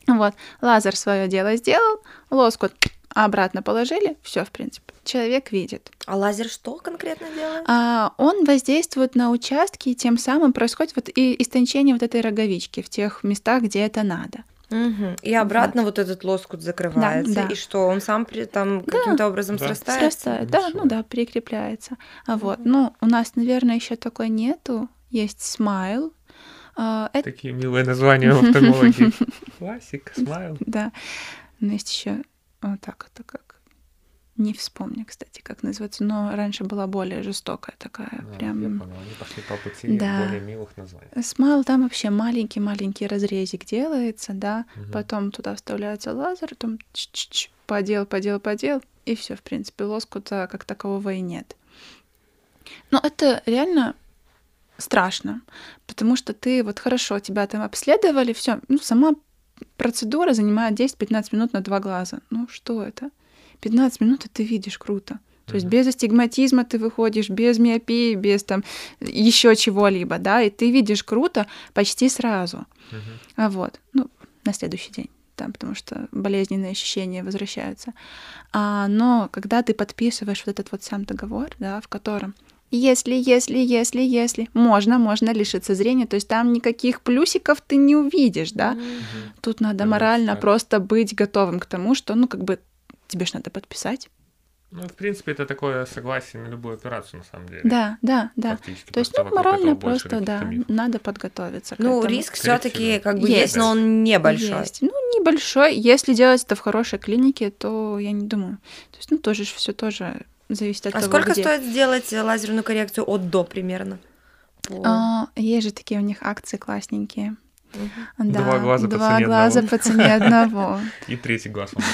A: Вот, лазер свое дело сделал, лоскут обратно положили, все, в принципе, человек видит.
B: А лазер что конкретно делает?
A: А, он воздействует на участки, и тем самым происходит вот и истончение вот этой роговички в тех местах, где это надо.
B: Мгм. И обратно вот. этот лоскут закрывается.
A: да.
B: И что, он сам при, там каким-то образом
C: Да.
B: срастается?
A: Срастает, да, ну да, прикрепляется. А вот, ну, у нас, наверное, еще такой нету. Есть смайл. А, это,
C: Такие милые названия в офтальмологии. LASIK, SMILE.
A: да. Но есть еще вот так это как. Не вспомню, кстати, как называется, но раньше была более жестокая такая,
C: А, Я
A: прям.
C: понял, они пошли по пути
A: Да.
C: более милых названий.
A: SMILE там вообще маленький-маленький разрезик делается, да,
C: Мгм.
A: потом туда вставляется лазер, там ч-ч-ч, подел, подел, подел, и все, в принципе, лоскута как такового и нет. Но это реально страшно, потому что ты вот хорошо, тебя там обследовали, все, ну, сама процедура занимает 10-15 минут на два глаза. Ну, что это? 15 минут, и ты видишь круто. То есть без астигматизма ты выходишь, без миопии, без там еще чего-либо, да, и ты видишь круто почти сразу. А вот, ну, на следующий день, там, потому что болезненные ощущения возвращаются. А, но когда ты подписываешь вот этот вот сам договор, да, в котором если, если, если, если, можно, можно лишиться зрения, то есть там никаких плюсиков ты не увидишь, да.
C: Мгм.
A: Тут надо
C: Понятно,
A: морально
C: да.
A: просто быть готовым к тому, что, ну, как бы тебе ж надо подписать.
C: Ну, в принципе, это такое согласие на любую операцию, на самом деле.
A: Да, да, да.
C: Фактически.
A: То есть, ну, морально просто, да,
C: мифов.
A: надо подготовиться к
B: Ну,
A: этому.
B: риск все-таки
C: Корректируем.
B: как бы
A: Есть.
B: есть, но он небольшой.
A: Есть. Ну, небольшой. Если делать это в хорошей клинике, то я не думаю. То есть, ну, тоже все тоже зависит от
B: А
A: того,
B: сколько
A: где.
B: стоит сделать лазерную коррекцию от до примерно? По-
A: А, есть же такие у них акции классненькие.
B: Мгм.
A: Да,
C: Два глаза по
A: два
C: цене
A: глаза
C: одного.
A: по цене одного.
C: И третий глаз вам.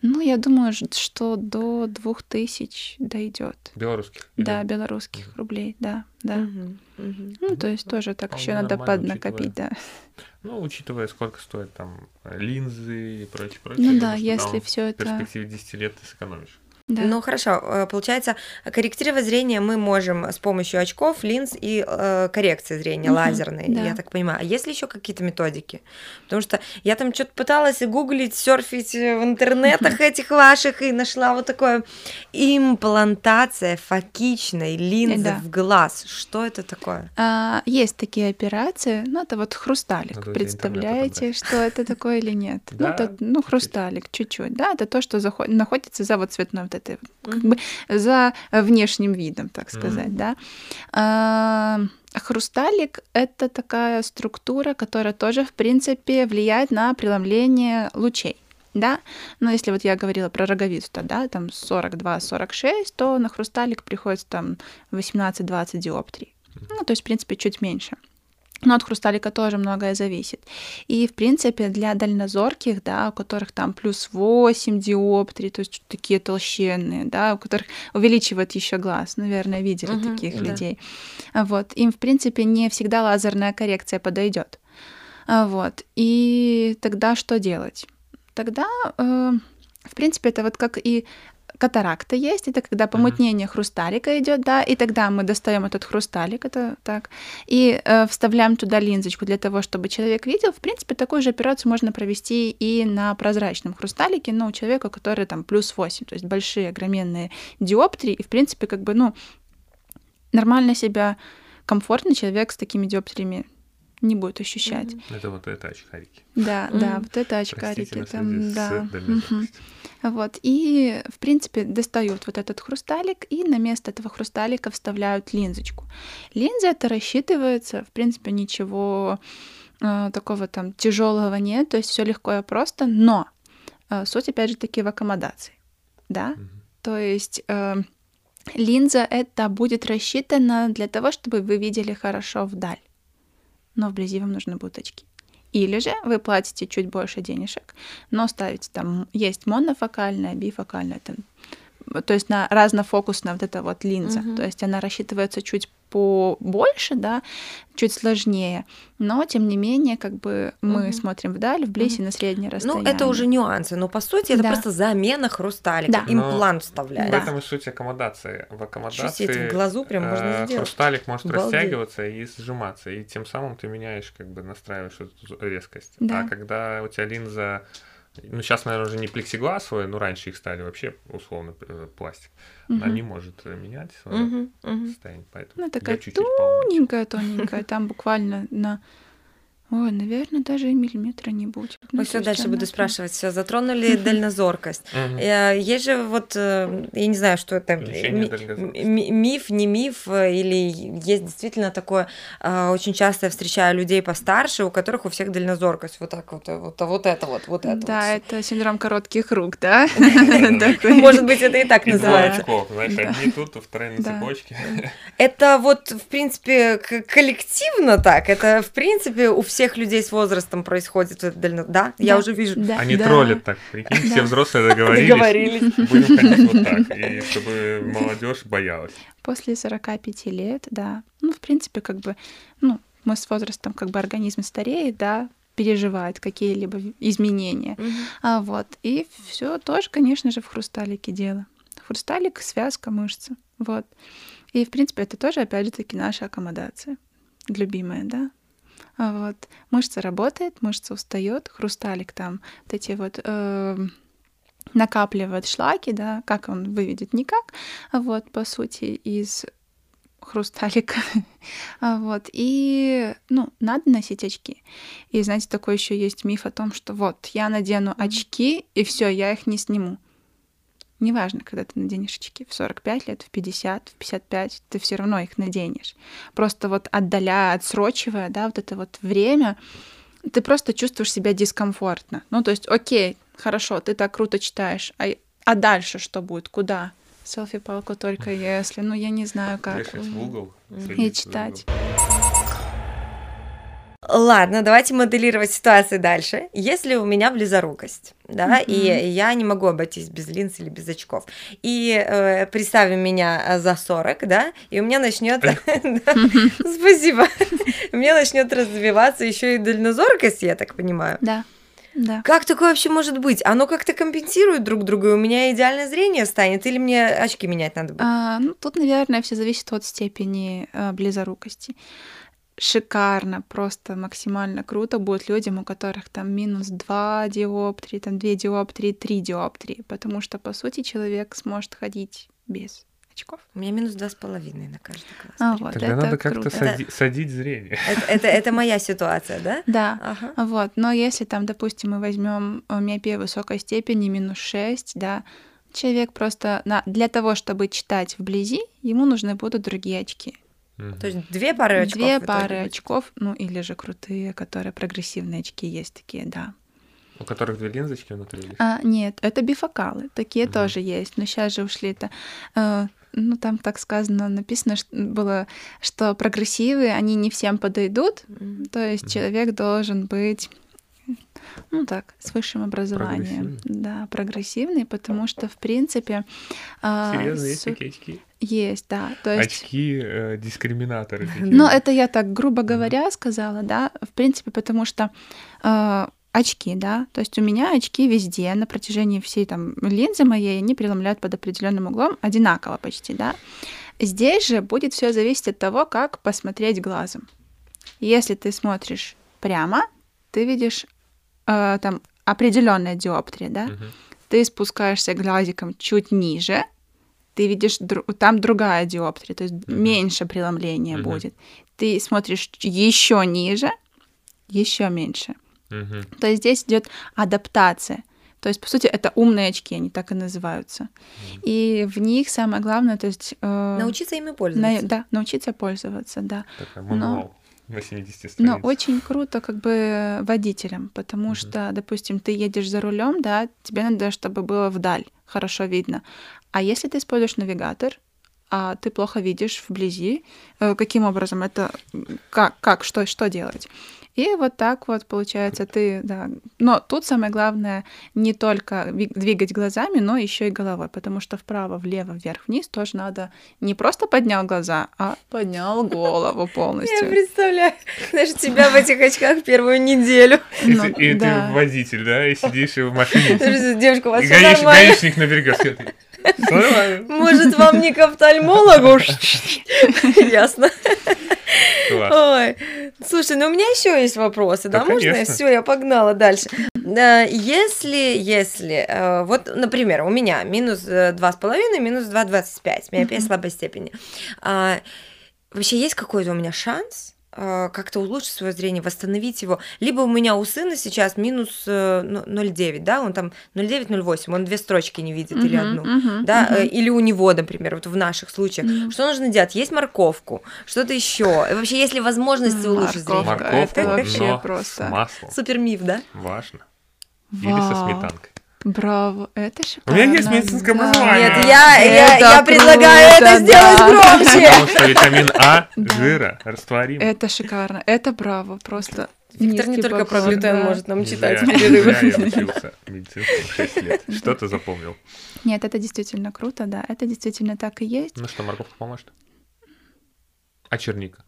A: Ну, я думаю, что до двух тысяч дойдет.
C: Белорусских.
A: Да, белорусских рублей, да, да. Ну, то есть тоже так еще надо поднакопить, да.
C: Ну, учитывая, сколько стоят там линзы и прочее, прочее.
A: Ну да, если все
C: В
A: это...
C: перспективе 10 лет ты сэкономишь.
A: Да.
B: Ну хорошо, э, получается, корректировать зрение мы можем с помощью очков, линз и э, коррекции зрения
A: Мгм,
B: лазерной,
A: да.
B: я так понимаю. А есть ли еще какие-то методики? Потому что я там что-то пыталась гуглить, серфить э, в интернетах этих ваших и нашла вот такое имплантация фокичной линзы
A: Да.
B: в глаз. Что это такое?
A: А, есть такие операции, ну, это вот хрусталик.
C: Надо
A: Представляете, что это такое или нет? Ну,
C: Да,
A: это, ну, хрусталик, чуть-чуть, да, это то, что заход- находится за вот цветной вот этой, как бы за внешним видом, так сказать, да. А, Хрусталик — это такая структура, которая тоже, в принципе, влияет на преломление лучей. Да, но если вот я говорила про роговицу, то, да, там 42-46, то на хрусталик приходится там 18-20 диоптрий. Ну, то есть, в принципе, чуть меньше. Но от хрусталика тоже многое зависит. И, в принципе, для дальнозорких, да, у которых там плюс 8 диоптрий, то есть такие толщенные, да, у которых увеличивает еще глаз, наверное, видели
B: Мгм,
A: таких
B: да.
A: людей. Вот. Им, в принципе, не всегда лазерная коррекция подойдет. Вот. И тогда что делать? Тогда, э, в принципе, это вот как и катаракта есть, это когда помутнение хрусталика идет, да, и тогда мы достаем этот хрусталик, это так, и э, вставляем туда линзочку для того, чтобы человек видел. В принципе, такую же операцию можно провести и на прозрачном хрусталике, но у человека, который там плюс 8, то есть большие огроменные диоптрии, и в принципе, как бы, ну, нормально себя, комфортный человек с такими диоптриями не будет ощущать.
B: Мгм.
C: Это вот это очкарики.
A: Да, да,
B: Мгм.
A: вот это
C: Простите
A: очкарики
C: нас
A: там,
C: люди с
A: да. Вот, и, в принципе, достают вот этот хрусталик, и на место этого хрусталика вставляют линзочку. Линза это рассчитывается, в принципе, ничего э, такого там тяжелого нет, то есть все легко и просто, но э, суть, опять же, таки в аккомодации, да,
C: Мгм.
A: то есть э, линза это будет рассчитана для того, чтобы вы видели хорошо вдаль, но вблизи вам нужны будут очки. Или же вы платите чуть больше денежек, но ставите там, есть монофокальная, бифокальная, там, то есть на разнофокусная вот эта вот линза,
B: Мгм.
A: то есть она рассчитывается чуть побольше, да, чуть сложнее, но тем не менее, как бы мы
B: Мгм.
A: смотрим вдаль, вблизь
B: Мгм.
A: и на среднее
B: Ну,
A: расстояние.
B: это уже нюансы, но по сути это
A: Да.
B: просто замена хрусталика,
A: Да.
B: Имплант
C: В
B: вставляется.
A: Да.
C: этом и суть аккомодации. В аккомодации
B: в глазу прям можно
C: э,
B: сделать.
C: хрусталик может
B: Обалдеть.
C: растягиваться и сжиматься, и тем самым ты меняешь, как бы настраиваешь эту резкость.
A: Да.
C: А когда у тебя линза, ну сейчас, наверное, уже не плексигласовая, но раньше их стали вообще условно э, пластик, она
A: Мгм.
C: не может менять свое
B: Мгм, мгм.
C: состояние, поэтому
A: Ну, такая тоненькая, тоненькая, там буквально на... Ой, наверное, даже и миллиметра не будет. Ну,
B: Мы
A: то
B: все дальше
A: она
B: буду спрашивать. Все, затронули дальнозоркость. Э, Есть же вот, э, я не знаю, что это, миф, не миф, э, или есть действительно такое, очень часто я встречаю людей постарше, у которых у всех дальнозоркость, вот так вот, вот, а вот это вот, вот это
A: Да,
B: вот.
A: это синдром коротких рук, да? Такой.
B: Может быть, это и так называется.
C: знаешь, одни тут, а вторые на цепочке.
B: Это вот, в принципе, коллективно так. Это, в принципе, у всех людей с возрастом происходит. это дально- Да, я
A: Да,
B: уже вижу.
A: да,
C: Они
A: да.
C: троллят так, прикинь, все
A: Да.
C: взрослые договорились.
B: Договорились.
C: Будем ходить вот так, и чтобы молодежь боялась.
A: После 45 лет, да. Ну, в принципе, как бы, ну, мы с возрастом, как бы организм стареет, да, переживает какие-либо изменения.
B: Мгм.
A: А вот, и все тоже, конечно же, в хрусталике дело. Хрусталик, связка, мышцы, вот. И, в принципе, это тоже, опять же таки, наша аккомодация, любимая, да. А вот, мышца работает, мышца устает, хрусталик там, вот эти вот эм, накапливает шлаки, да, как он выведет никак, вот, по сути, из хрусталика, вот, и, ну, надо носить очки. И, знаете, такой еще есть миф о том, что вот, я надену очки, и все, я их не сниму. Неважно, когда ты наденешь очки, в 45 лет, в 50, в 55, ты все равно их наденешь. Просто вот отдаляя, отсрочивая, да, вот это вот время, ты просто чувствуешь себя дискомфортно. Ну, то есть, окей, хорошо, ты так круто читаешь, а, а дальше что будет, куда? Селфи-палку только если, ну, я не знаю, как.
C: в угол.
A: И читать.
B: Ладно, давайте моделировать ситуацию дальше. Если у меня близорукость, да, mm-hmm. и я не могу обойтись без линз или без очков, и э, представим меня за 40, да, и у меня начнет, спасибо, у меня начнет развиваться еще и дальнозоркость, я так понимаю.
A: Да. Да.
B: Как такое вообще может быть? Оно как-то компенсирует друг друга, и у меня идеальное зрение станет, или мне очки менять надо будет?
A: А, ну, тут, наверное, все зависит от степени э, близорукости шикарно, просто максимально круто будет людям, у которых там минус 2 диоптрии, там 2 диоптрии, 3 диоптрии, потому что, по сути, человек сможет ходить без очков.
B: У меня минус два с половиной на каждый класс.
A: А, вот,
C: Тогда надо как-то сади- садить зрение.
B: Это, это, это моя ситуация, да?
A: Да. Ага. Вот. Но если там, допустим, мы возьмем миопия высокой степени, минус 6, да, человек просто на, для того, чтобы читать вблизи, ему нужны будут другие очки.
B: То есть две пары очков?
A: Две пары очков, ну или же крутые, которые прогрессивные очки есть такие, да.
C: У которых две линзочки внутри есть?
A: А, нет, это бифокалы, такие угу. тоже есть, но сейчас же ушли это... Э, ну, там так сказано, написано что было, что прогрессивы, они не всем подойдут, mm то есть mm человек должен быть ну так, с высшим образованием. Прогрессивный. Да, прогрессивный, потому что, в принципе...
C: А, Серьезно, есть такие очки?
A: Есть, да. То есть...
C: Очки э, дискриминаторы.
A: Ну, это я так, грубо говоря, сказала, да, в принципе, потому что э, очки, да, то есть у меня очки везде на протяжении всей там линзы моей, они преломляют под определенным углом одинаково почти, да. Здесь же будет все зависеть от того, как посмотреть глазом. Если ты смотришь прямо, ты видишь э, там определенная диоптрия, да, uh-huh. ты спускаешься глазиком чуть ниже, ты видишь там другая диоптрия, то есть uh-huh. меньше преломления uh-huh. будет. Ты смотришь еще ниже, еще меньше. Uh-huh. То есть здесь идет адаптация. То есть, по сути, это умные очки, они так и называются. Mm. И в них самое главное, то есть...
B: Э, научиться ими пользоваться.
A: На, да, научиться пользоваться, да.
C: Такая мануал. Но, на 70 страниц.
A: Но очень круто как бы водителям, потому mm-hmm. что, допустим, ты едешь за рулем, да, тебе надо, чтобы было вдаль хорошо видно. А если ты используешь навигатор, а ты плохо видишь вблизи, э, каким образом это, как, как что, что делать? И вот так вот получается ты, да. Но тут самое главное не только двигать глазами, но еще и головой, потому что вправо, влево, вверх, вниз тоже надо не просто поднял глаза, а поднял голову полностью.
B: Я представляю, знаешь, тебя в этих очках первую неделю.
C: Ну, и ты водитель, да, и сидишь в машине.
B: Девушка, у вас все нормально.
C: Гаишник на берегу
B: может, вам не к офтальмологу? Ясно. Ой. Слушай, ну у меня еще есть вопросы, да, можно? Все, я погнала дальше. Если, если, э, вот, например, у меня минус 2,5, э, минус 2,25, миопия слабой степени. А, вообще есть какой-то у меня шанс как-то улучшить свое зрение, восстановить его. Либо у меня у сына сейчас минус 0,9, э, да, он там 0,9-0,8, он две строчки не видит uh-huh, или одну, uh-huh, да, uh-huh. или у него, например, вот в наших случаях. Uh-huh. Что нужно делать? Есть морковку, что-то еще. И вообще, есть ли возможность улучшить зрение?
C: Морковка,
A: это вообще просто
C: масло.
B: Супер миф, да?
C: Важно. Или со сметанкой.
A: Браво, это шикарно.
C: У меня есть медицинское да. образование.
B: Нет, я, я, я предлагаю это да. сделать громче.
C: Потому что витамин А жира растворим.
A: Это шикарно, это браво, просто
B: Виктор не только про глютен может нам читать в перерывах.
C: Я учился медицинскому 6 лет. Что ты запомнил?
A: Нет, это действительно круто, да, это действительно так и есть.
C: Ну что, морковка поможет? А черника?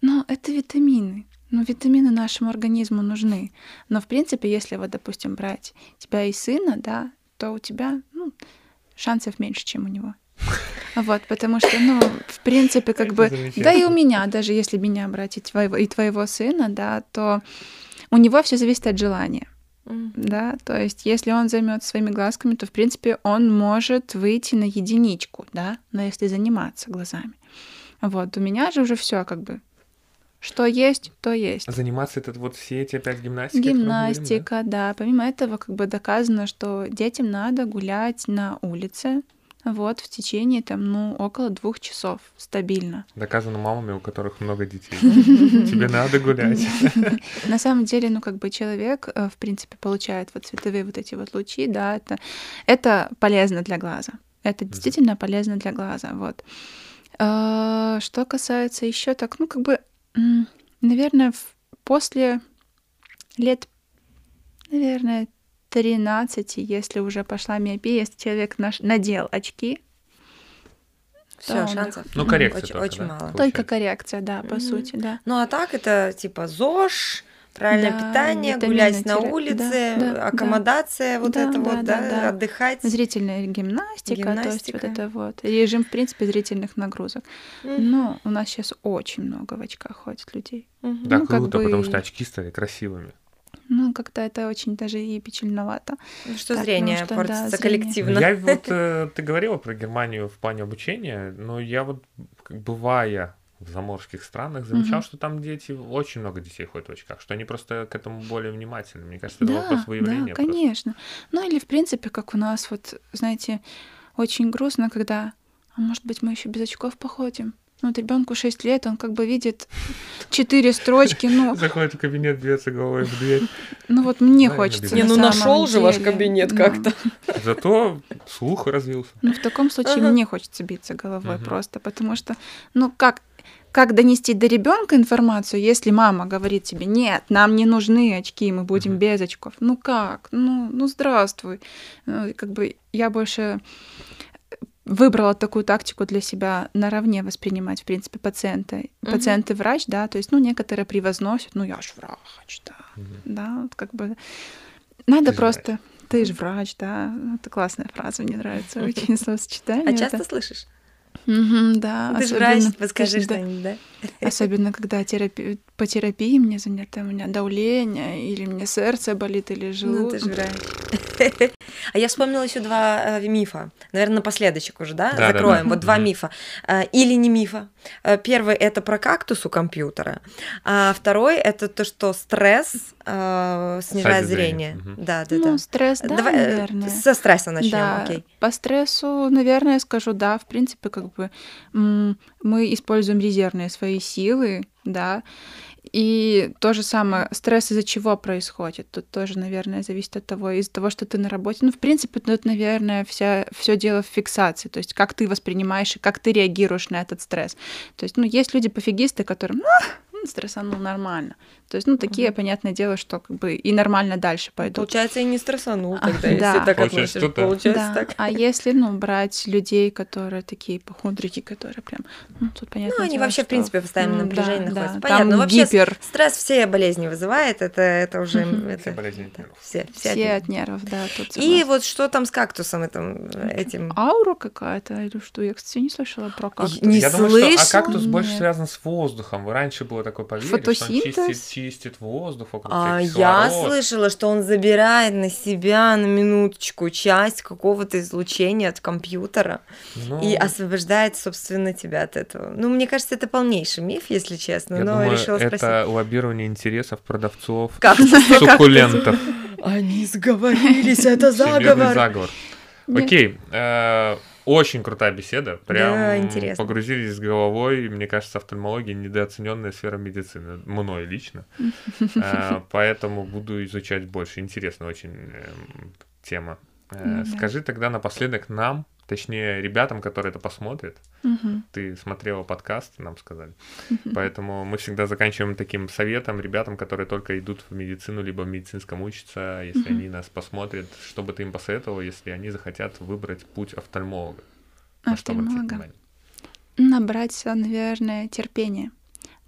A: Но это витамины. Ну, витамины нашему организму нужны. Но, в принципе, если вот, допустим, брать тебя и сына, да, то у тебя, ну, шансов меньше, чем у него. Вот, потому что, ну, в принципе, как бы, да и у меня, даже если меня брать и твоего, и твоего сына, да, то у него все зависит от желания. Да, то есть, если он займется своими глазками, то, в принципе, он может выйти на единичку, да, но если заниматься глазами. Вот, у меня же уже все как бы что есть, то есть.
C: Заниматься это вот все эти опять гимнастики?
A: Гимнастика, говорим, да? да. Помимо этого, как бы доказано, что детям надо гулять на улице, вот, в течение там, ну, около двух часов стабильно.
C: Доказано мамами, у которых много детей. Тебе надо гулять.
A: На самом деле, ну, как бы человек, э, в принципе, получает вот световые вот эти вот лучи, да, это, это полезно для глаза. Это действительно полезно для глаза, вот. А, что касается еще так, ну, как бы, наверное, после лет, наверное, 13, если уже пошла миопия, если человек наш, надел очки,
B: все, шансов.
C: Ну, коррекция
B: очень,
C: только,
B: очень
C: да,
B: мало.
C: получается.
A: Только коррекция, да, по mm-hmm. сути, да.
B: Ну, а так это типа ЗОЖ, правильное да, питание, гулять на улице, да, аккомодация, да, вот да, это да, вот, да, да, да, отдыхать.
A: Зрительная гимнастика, гимнастика, то есть вот это вот. Режим, в принципе, зрительных нагрузок. Mm-hmm. Но у нас сейчас очень много в очках ходит людей.
C: Mm-hmm. Да, ну, круто, бы... потому что очки стали красивыми.
A: Ну, как-то это очень даже и печальновато.
B: Ну, что так, зрение ну, что, портится да, коллективно.
C: Я вот, э, ты говорила про Германию в плане обучения, но я вот, бывая в заморских странах, замечал, mm-hmm. что там дети, очень много детей ходят в очках, что они просто к этому более внимательны. Мне кажется, это
A: да,
C: вопрос выявления.
A: Да, конечно. Просто. Ну или, в принципе, как у нас, вот, знаете, очень грустно, когда, а может быть, мы еще без очков походим. Ну, вот ребенку 6 лет, он как бы видит четыре строчки, ну...
C: Заходит в кабинет, бьется головой в дверь.
A: Ну вот мне хочется.
B: Не, ну нашел же ваш кабинет как-то.
C: Зато слух развился.
A: Ну, в таком случае мне хочется биться головой просто, потому что, ну, как как донести до ребенка информацию, если мама говорит тебе, нет, нам не нужны очки, мы будем без очков. Ну как? Ну, ну здравствуй. Ну, как бы я больше выбрала такую тактику для себя наравне воспринимать, в принципе, пациента. Угу. Пациент и врач, да, то есть, ну, некоторые превозносят, ну, я ж врач, да, угу. да, вот как бы надо Ты просто... Врач. Ты же врач, да, это классная фраза, мне нравится очень словосочетание.
B: А часто слышишь?
A: Угу, да.
B: Ты же врач, подскажи что-нибудь, да?
A: Особенно, когда терапи... по терапии мне занято, у меня давление, или мне сердце болит, или желудок.
B: Ну, ты же. А я вспомнила еще два э, мифа. Наверное, напоследочек уже, да? да Закроем. Да, да. Вот два мифа. Э, или не мифа. Э, первый это про кактус у компьютера. А второй это то, что стресс снижает зрение. Угу. Да, да,
A: ну,
B: да.
A: стресс, да, Давай, наверное.
B: Со стресса начнем,
A: да.
B: окей.
A: По стрессу, наверное, скажу, да, в принципе, как бы мы используем резервные свои силы, да, и то же самое, стресс из-за чего происходит? Тут тоже, наверное, зависит от того, из-за того, что ты на работе. Ну, в принципе, тут, наверное, вся, все дело в фиксации, то есть как ты воспринимаешь и как ты реагируешь на этот стресс. То есть, ну, есть люди пофигисты, которым, ну, стрессанул нормально. То есть, ну, такие, угу. понятное дело, что как бы и нормально дальше пойдут.
B: Получается, и не стрессанул тогда, а, если да. так относишь. Получается
A: да.
B: так.
A: А если, ну, брать людей, которые такие похудрики, которые прям, ну, тут понятно.
B: Ну, они
A: дело,
B: вообще,
A: что...
B: в принципе, постоянно в напряжении да, находятся.
A: Да,
B: Понятно, но вообще
A: гипер.
B: стресс все болезни вызывает, это, это уже...
C: Это... Все болезни от нервов.
B: Все,
A: все, все от нервов, да. Тут
B: и вот что там с кактусом этим? этим?
A: Аура какая-то или что? Я, кстати, не слышала про кактус.
B: Не
C: Я
B: слышала.
C: думаю, что а кактус больше связан с воздухом. Раньше было такое поверье, что он чистит, чистит воздух, вокруг
B: а я слышала, что он забирает на себя на минуточку часть какого-то излучения от компьютера ну... и освобождает, собственно, тебя от этого. Ну, мне кажется, это полнейший миф, если честно,
C: я
B: но
C: думаю,
B: решила
C: это
B: спросить.
C: лоббирование интересов продавцов суккулентов.
B: Они сговорились, это заговор.
C: заговор. Окей, э, очень крутая беседа. Прям
B: да, интересно.
C: погрузились с головой. Мне кажется, офтальмология недооцененная сфера медицины. Мной лично. А, поэтому буду изучать больше. Интересная очень эм, тема. Э, скажи тогда напоследок нам, точнее ребятам, которые это посмотрят.
A: Угу.
C: Ты смотрела подкаст, нам сказали. Угу. Поэтому мы всегда заканчиваем таким советом ребятам, которые только идут в медицину, либо в медицинском учатся, если угу. они нас посмотрят, что бы ты им посоветовал, если они захотят выбрать путь офтальмолога.
A: Офтальмолога. Набраться, наверное, терпения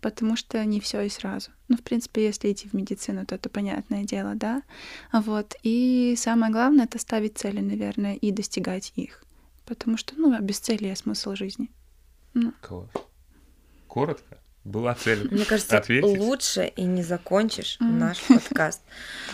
A: потому что не все и сразу. Ну, в принципе, если идти в медицину, то это понятное дело, да. Вот. И самое главное — это ставить цели, наверное, и достигать их. Потому что, ну, а без цели смысл жизни. Ну.
C: Класс. Коротко, Была цель
B: Мне кажется,
C: ответить.
B: лучше и не закончишь наш подкаст.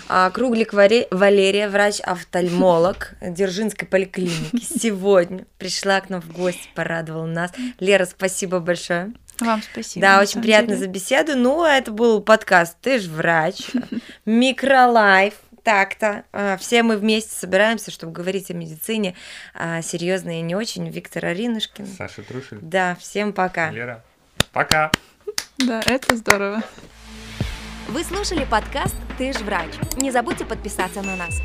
B: А, Круглик Варе- Валерия, врач-офтальмолог Дзержинской поликлиники, сегодня пришла к нам в гости, порадовала нас. Лера, спасибо большое.
A: Вам спасибо.
B: Да, очень приятно
A: деле.
B: за беседу. Ну, это был подкаст «Ты ж врач», микролайф. Так-то. А, Все мы вместе собираемся, чтобы говорить о медицине, а, серьезно и не очень. Виктор Аринушкин.
C: Саша Трушель,
B: Да, всем пока.
C: Лера. Пока.
A: Да, это здорово.
D: Вы слушали подкаст «Ты ж врач». Не забудьте подписаться на нас.